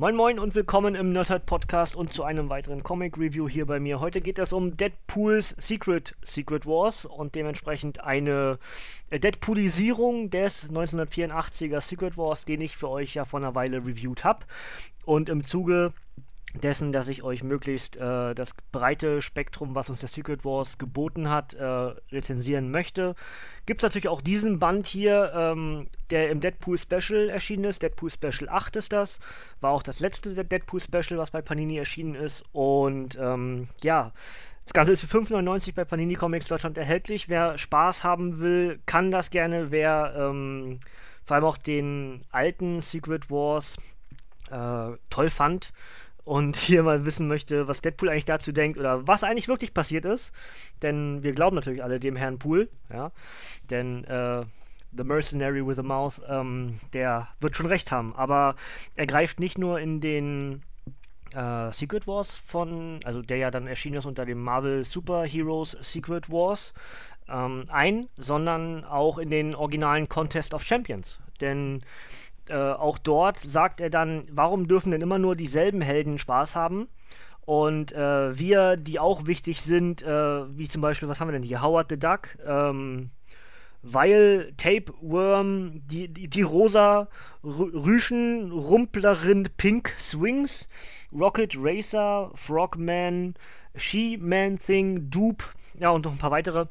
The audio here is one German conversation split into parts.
Moin Moin und willkommen im Nerdhurt Podcast und zu einem weiteren Comic Review hier bei mir. Heute geht es um Deadpools Secret Secret Wars und dementsprechend eine äh, Deadpoolisierung des 1984er Secret Wars, den ich für euch ja vor einer Weile reviewed habe. Und im Zuge dessen, dass ich euch möglichst äh, das breite Spektrum, was uns der Secret Wars geboten hat, äh, rezensieren möchte. Gibt es natürlich auch diesen Band hier, ähm, der im Deadpool Special erschienen ist. Deadpool Special 8 ist das. War auch das letzte Deadpool Special, was bei Panini erschienen ist. Und ähm, ja, das Ganze ist für 5,99 bei Panini Comics Deutschland erhältlich. Wer Spaß haben will, kann das gerne. Wer ähm, vor allem auch den alten Secret Wars äh, toll fand, und hier mal wissen möchte, was Deadpool eigentlich dazu denkt oder was eigentlich wirklich passiert ist. Denn wir glauben natürlich alle dem Herrn Pool, ja. Denn äh, The Mercenary with a Mouth, ähm, der wird schon recht haben. Aber er greift nicht nur in den äh, Secret Wars von, also der ja dann erschienen ist unter dem Marvel Super Heroes Secret Wars, ähm, ein, sondern auch in den originalen Contest of Champions. Denn äh, auch dort sagt er dann, warum dürfen denn immer nur dieselben Helden Spaß haben? Und äh, wir, die auch wichtig sind, äh, wie zum Beispiel, was haben wir denn hier? Howard the Duck, ähm, weil Tapeworm, die, die, die rosa Rüschen, Rumplerin Pink Swings, Rocket Racer, Frogman, She-Man Thing, Dupe, ja und noch ein paar weitere.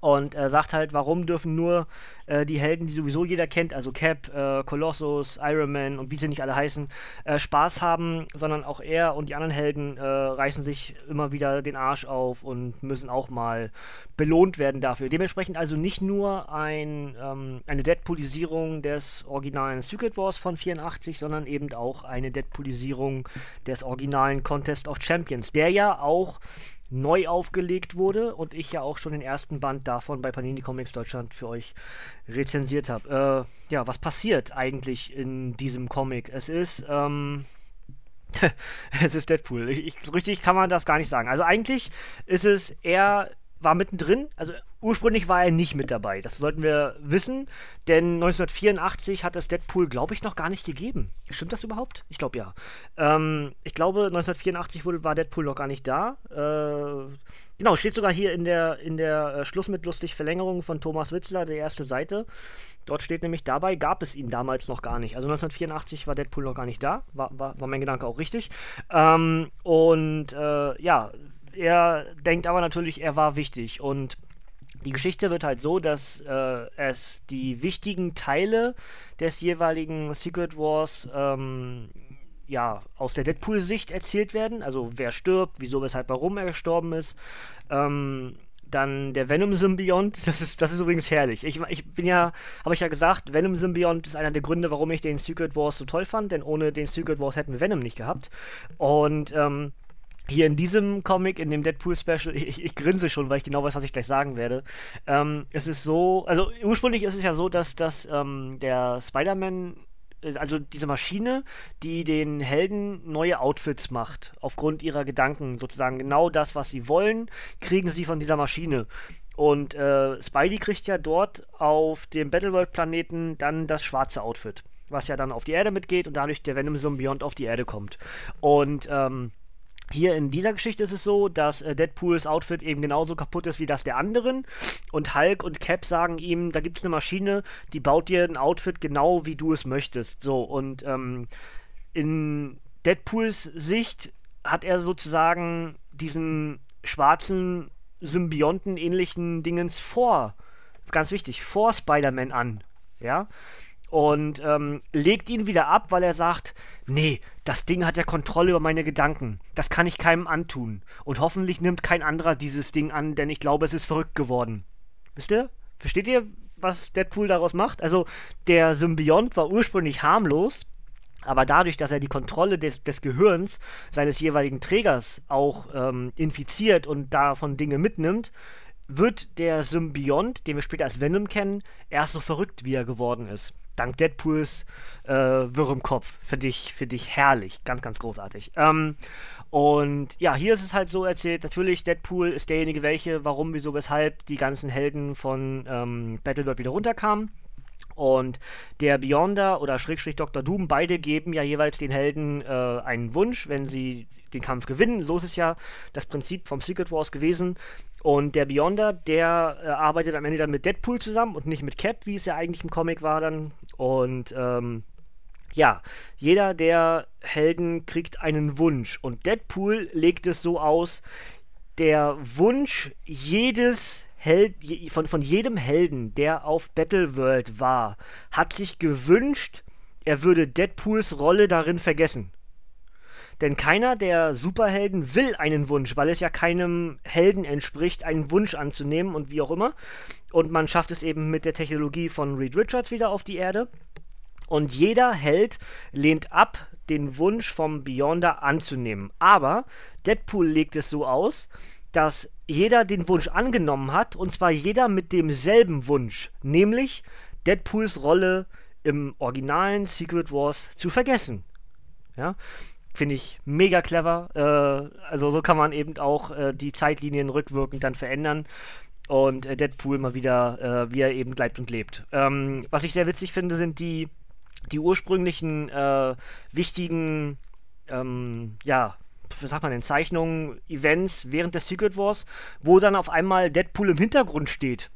Und er sagt halt, warum dürfen nur äh, die Helden, die sowieso jeder kennt, also Cap, äh, Colossus, Iron Man und wie sie nicht alle heißen, äh, Spaß haben, sondern auch er und die anderen Helden äh, reißen sich immer wieder den Arsch auf und müssen auch mal belohnt werden dafür. Dementsprechend also nicht nur ein, ähm, eine Deadpoolisierung des originalen Secret Wars von 84, sondern eben auch eine Deadpoolisierung des originalen Contest of Champions, der ja auch neu aufgelegt wurde und ich ja auch schon den ersten Band davon bei Panini Comics Deutschland für euch rezensiert habe. Äh, ja, was passiert eigentlich in diesem Comic? Es ist, ähm, es ist Deadpool. Ich, ich, richtig kann man das gar nicht sagen. Also eigentlich ist es eher war mittendrin. Also ursprünglich war er nicht mit dabei. Das sollten wir wissen, denn 1984 hat es Deadpool, glaube ich, noch gar nicht gegeben. Stimmt das überhaupt? Ich glaube ja. Ähm, ich glaube, 1984 wurde, war Deadpool noch gar nicht da. Äh, genau, steht sogar hier in der, in der äh, Schluss mit lustig Verlängerung von Thomas Witzler, der erste Seite. Dort steht nämlich, dabei gab es ihn damals noch gar nicht. Also 1984 war Deadpool noch gar nicht da. War, war, war mein Gedanke auch richtig. Ähm, und äh, ja, er denkt aber natürlich, er war wichtig. Und die Geschichte wird halt so, dass äh, es die wichtigen Teile des jeweiligen Secret Wars ähm, ja, aus der Deadpool-Sicht erzählt werden. Also wer stirbt, wieso, weshalb, warum er gestorben ist. Ähm, dann der Venom-Symbiont, das ist, das ist übrigens herrlich. Ich, ich bin ja, habe ich ja gesagt, Venom-Symbiont ist einer der Gründe, warum ich den Secret Wars so toll fand, denn ohne den Secret Wars hätten wir Venom nicht gehabt. Und ähm, hier in diesem Comic, in dem Deadpool-Special, ich, ich, grinse schon, weil ich genau weiß, was ich gleich sagen werde. Ähm, es ist so, also ursprünglich ist es ja so, dass, dass ähm, der Spider-Man, äh, also diese Maschine, die den Helden neue Outfits macht, aufgrund ihrer Gedanken, sozusagen genau das, was sie wollen, kriegen sie von dieser Maschine. Und äh, Spidey kriegt ja dort auf dem Battleworld-Planeten dann das schwarze Outfit, was ja dann auf die Erde mitgeht und dadurch der Venom-Symbiont auf die Erde kommt. Und ähm, hier in dieser Geschichte ist es so, dass äh, Deadpools Outfit eben genauso kaputt ist wie das der anderen. Und Hulk und Cap sagen ihm, da gibt es eine Maschine, die baut dir ein Outfit genau wie du es möchtest. So, und ähm, in Deadpools Sicht hat er sozusagen diesen schwarzen Symbionten-ähnlichen Dingens vor, ganz wichtig, vor Spider-Man an. Ja, und ähm, legt ihn wieder ab, weil er sagt, nee, das Ding hat ja Kontrolle über meine Gedanken. Das kann ich keinem antun. Und hoffentlich nimmt kein anderer dieses Ding an, denn ich glaube, es ist verrückt geworden. Wisst ihr? Versteht ihr, was Deadpool daraus macht? Also, der Symbiont war ursprünglich harmlos, aber dadurch, dass er die Kontrolle des, des Gehirns seines jeweiligen Trägers auch ähm, infiziert und davon Dinge mitnimmt, wird der Symbiont, den wir später als Venom kennen, erst so verrückt, wie er geworden ist dank Deadpools äh, Wirr im Kopf. Finde ich, find ich herrlich. Ganz, ganz großartig. Ähm, und ja, hier ist es halt so erzählt, natürlich, Deadpool ist derjenige, welche, warum, wieso, weshalb die ganzen Helden von ähm, Battleworld wieder runterkamen. Und der Beyonder oder Schrägstrich Dr. Doom, beide geben ja jeweils den Helden äh, einen Wunsch, wenn sie den Kampf gewinnen. So ist ja das Prinzip vom Secret Wars gewesen. Und der Beyonder, der äh, arbeitet am Ende dann mit Deadpool zusammen und nicht mit Cap, wie es ja eigentlich im Comic war dann. Und ähm, ja, jeder der Helden kriegt einen Wunsch. Und Deadpool legt es so aus, der Wunsch jedes Held, von, von jedem Helden, der auf Battleworld war, hat sich gewünscht, er würde Deadpools Rolle darin vergessen. Denn keiner der Superhelden will einen Wunsch, weil es ja keinem Helden entspricht, einen Wunsch anzunehmen und wie auch immer. Und man schafft es eben mit der Technologie von Reed Richards wieder auf die Erde. Und jeder Held lehnt ab, den Wunsch vom Beyonder anzunehmen. Aber Deadpool legt es so aus, dass jeder den Wunsch angenommen hat, und zwar jeder mit demselben Wunsch, nämlich Deadpools Rolle im originalen Secret Wars zu vergessen. Ja, finde ich mega clever. Äh, also so kann man eben auch äh, die Zeitlinien rückwirkend dann verändern und äh, Deadpool mal wieder, äh, wie er eben bleibt und lebt. Ähm, was ich sehr witzig finde, sind die, die ursprünglichen äh, wichtigen, ähm, ja, was sagt man denn, Zeichnungen, Events während des Secret Wars, wo dann auf einmal Deadpool im Hintergrund steht.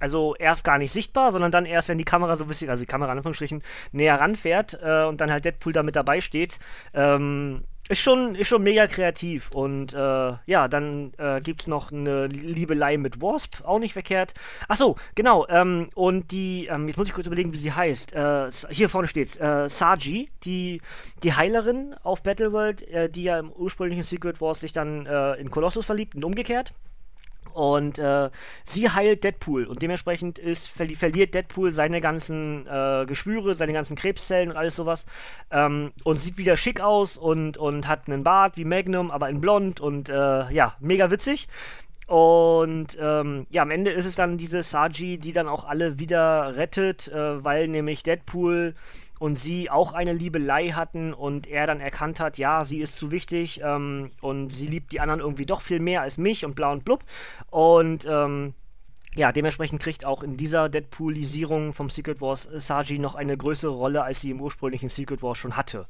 Also erst gar nicht sichtbar, sondern dann erst, wenn die Kamera so ein bisschen, also die Kamera in Anführungsstrichen, näher ranfährt äh, und dann halt Deadpool da mit dabei steht. Ähm, ist schon, ist schon mega kreativ. Und äh, ja, dann äh, gibt es noch eine Liebelei mit Wasp, auch nicht verkehrt. Achso, genau. Ähm, und die, ähm, jetzt muss ich kurz überlegen, wie sie heißt. Äh, hier vorne steht äh, Saji, die, die Heilerin auf Battleworld, äh, die ja im ursprünglichen Secret Wars sich dann äh, in Colossus verliebt und umgekehrt. Und äh, sie heilt Deadpool und dementsprechend ist, verli verliert Deadpool seine ganzen äh, Geschwüre, seine ganzen Krebszellen und alles sowas. Ähm, und sieht wieder schick aus und, und hat einen Bart wie Magnum, aber in blond und äh, ja, mega witzig. Und ähm, ja, am Ende ist es dann diese Saji, die dann auch alle wieder rettet, äh, weil nämlich Deadpool und sie auch eine Liebelei hatten und er dann erkannt hat, ja, sie ist zu wichtig ähm, und sie liebt die anderen irgendwie doch viel mehr als mich und bla und blub. Und ähm, ja, dementsprechend kriegt auch in dieser Deadpoolisierung vom Secret Wars Saji noch eine größere Rolle, als sie im ursprünglichen Secret Wars schon hatte.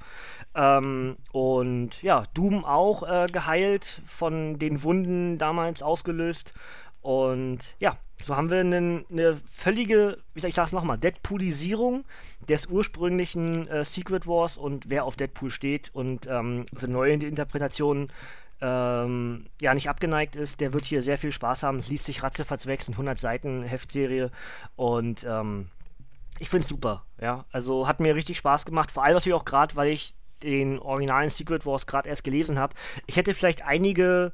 Ähm, und ja, Doom auch äh, geheilt, von den Wunden damals ausgelöst. Und ja, so haben wir eine, eine völlige, wie sag ich das nochmal, Deadpoolisierung des ursprünglichen äh, Secret Wars und wer auf Deadpool steht und ähm, so neue Interpretationen ähm, ja nicht abgeneigt ist, der wird hier sehr viel Spaß haben. Es liest sich ratzefatz weg, 100 Seiten Heftserie und ähm, ich finde es super, ja. Also hat mir richtig Spaß gemacht, vor allem natürlich auch gerade, weil ich den originalen Secret Wars gerade erst gelesen habe. Ich hätte vielleicht einige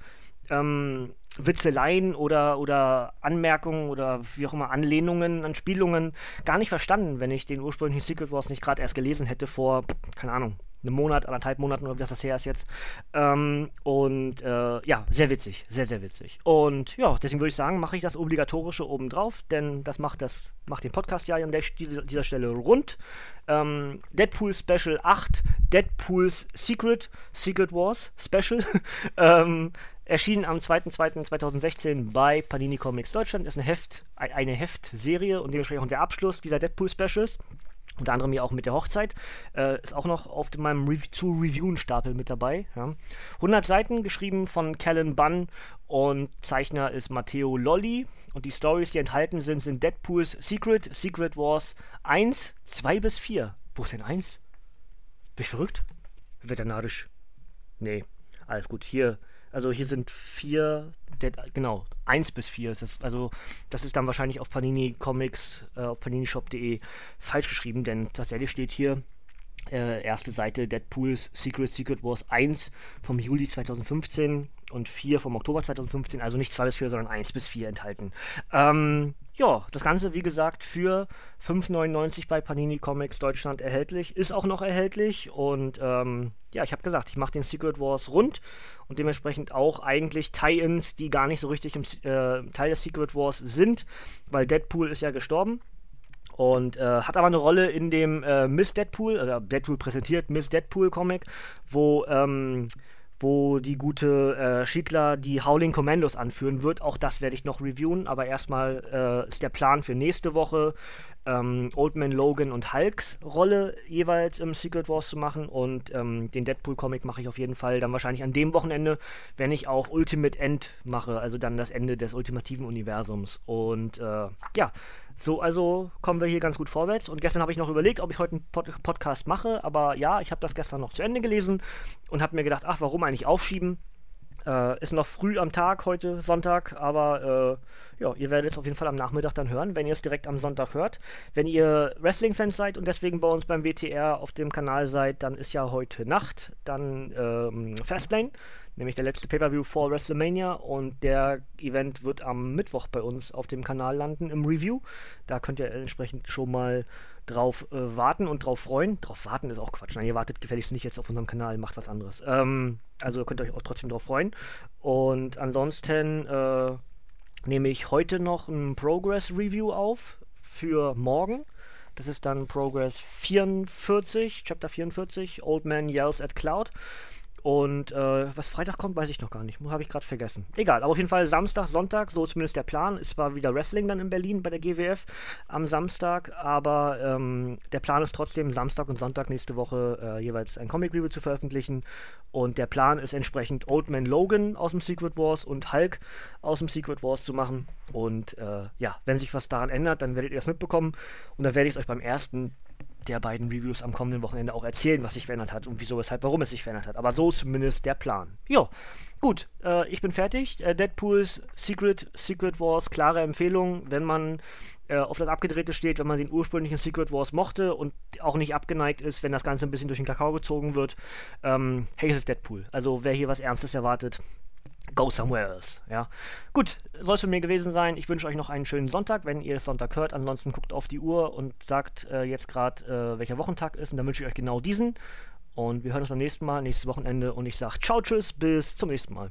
ähm, Witzeleien oder, oder Anmerkungen oder wie auch immer Anlehnungen an Spielungen gar nicht verstanden, wenn ich den ursprünglichen Secret Wars nicht gerade erst gelesen hätte vor, keine Ahnung, einem Monat, anderthalb Monaten oder was das her ist jetzt. Ähm, und äh, ja, sehr witzig, sehr, sehr witzig. Und ja, deswegen würde ich sagen, mache ich das Obligatorische obendrauf, denn das macht, das macht den Podcast ja an der, dieser, dieser Stelle rund. Ähm, Deadpool Special 8, Deadpool's Secret, Secret Wars Special. ähm, Erschienen am 2.2.2016 bei Panini Comics Deutschland. Ist eine Heft, eine Heftserie und dementsprechend auch der Abschluss dieser Deadpool-Specials. Unter anderem ja auch mit der Hochzeit. Äh, ist auch noch auf meinem Re zu reviewen Stapel mit dabei. Ja. 100 Seiten, geschrieben von Callan Bunn und Zeichner ist Matteo Lolli. Und die Stories, die enthalten sind, sind Deadpools Secret, Secret Wars 1, 2 bis 4. Wo ist denn 1? Bin ich verrückt? Veterinarisch. Nee, alles gut. Hier also hier sind vier, genau, eins bis vier ist das. Also das ist dann wahrscheinlich auf Panini Comics, äh, auf paninishop.de falsch geschrieben, denn tatsächlich steht hier äh, erste Seite Deadpools Secret Secret Wars 1 vom Juli 2015 und 4 vom Oktober 2015, also nicht 2 bis 4, sondern 1 bis 4 enthalten. Ähm, ja, das Ganze, wie gesagt, für 5,99 bei Panini Comics Deutschland erhältlich. Ist auch noch erhältlich. Und ähm, ja, ich habe gesagt, ich mache den Secret Wars rund und dementsprechend auch eigentlich Tie-Ins, die gar nicht so richtig im äh, Teil des Secret Wars sind, weil Deadpool ist ja gestorben. Und äh, hat aber eine Rolle in dem äh, Miss Deadpool, also Deadpool präsentiert Miss Deadpool Comic, wo ähm, wo die gute äh, Schiedler die Howling Commandos anführen wird. Auch das werde ich noch reviewen, aber erstmal äh, ist der Plan für nächste Woche ähm, Old Man Logan und Hulks Rolle jeweils im Secret Wars zu machen und ähm, den Deadpool-Comic mache ich auf jeden Fall dann wahrscheinlich an dem Wochenende, wenn ich auch Ultimate End mache, also dann das Ende des ultimativen Universums. Und äh, ja, so, also kommen wir hier ganz gut vorwärts. Und gestern habe ich noch überlegt, ob ich heute einen Pod Podcast mache, aber ja, ich habe das gestern noch zu Ende gelesen und habe mir gedacht, ach, warum eigentlich aufschieben? Äh, ist noch früh am Tag, heute Sonntag, aber äh, ja, ihr werdet es auf jeden Fall am Nachmittag dann hören, wenn ihr es direkt am Sonntag hört. Wenn ihr Wrestling-Fans seid und deswegen bei uns beim WTR auf dem Kanal seid, dann ist ja heute Nacht dann ähm, Fastlane, nämlich der letzte Pay-Per-View vor WrestleMania und der Event wird am Mittwoch bei uns auf dem Kanal landen im Review. Da könnt ihr entsprechend schon mal drauf äh, warten und drauf freuen. Drauf warten ist auch Quatsch. Nein, ihr wartet gefälligst nicht jetzt auf unserem Kanal, macht was anderes. Ähm, also könnt ihr euch auch trotzdem drauf freuen. Und ansonsten äh, nehme ich heute noch ein Progress Review auf für morgen. Das ist dann Progress 44, Chapter 44, Old Man Yells at Cloud. Und äh, was Freitag kommt, weiß ich noch gar nicht. Habe ich gerade vergessen. Egal, aber auf jeden Fall Samstag, Sonntag, so zumindest der Plan. Es war wieder Wrestling dann in Berlin bei der GWF am Samstag, aber ähm, der Plan ist trotzdem, Samstag und Sonntag nächste Woche äh, jeweils ein Comic Review zu veröffentlichen. Und der Plan ist entsprechend Old Man Logan aus dem Secret Wars und Hulk aus dem Secret Wars zu machen. Und äh, ja, wenn sich was daran ändert, dann werdet ihr das mitbekommen. Und dann werde ich es euch beim ersten der beiden Reviews am kommenden Wochenende auch erzählen, was sich verändert hat und wieso, weshalb, warum es sich verändert hat. Aber so zumindest der Plan. Jo, gut, äh, ich bin fertig. Äh, Deadpools Secret, Secret Wars, klare Empfehlung, wenn man äh, auf das Abgedrehte steht, wenn man den ursprünglichen Secret Wars mochte und auch nicht abgeneigt ist, wenn das Ganze ein bisschen durch den Kakao gezogen wird. Ähm, hey, es ist Deadpool. Also wer hier was Ernstes erwartet, go somewhere else. Ja. Gut, soll es von mir gewesen sein. Ich wünsche euch noch einen schönen Sonntag, wenn ihr es Sonntag hört. Ansonsten guckt auf die Uhr und sagt äh, jetzt gerade, äh, welcher Wochentag ist. Und dann wünsche ich euch genau diesen. Und wir hören uns beim nächsten Mal, nächstes Wochenende. Und ich sage ciao, tschüss, bis zum nächsten Mal.